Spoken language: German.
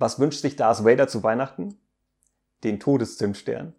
Was wünscht sich Darth Vader zu Weihnachten? Den Todeszimtstern.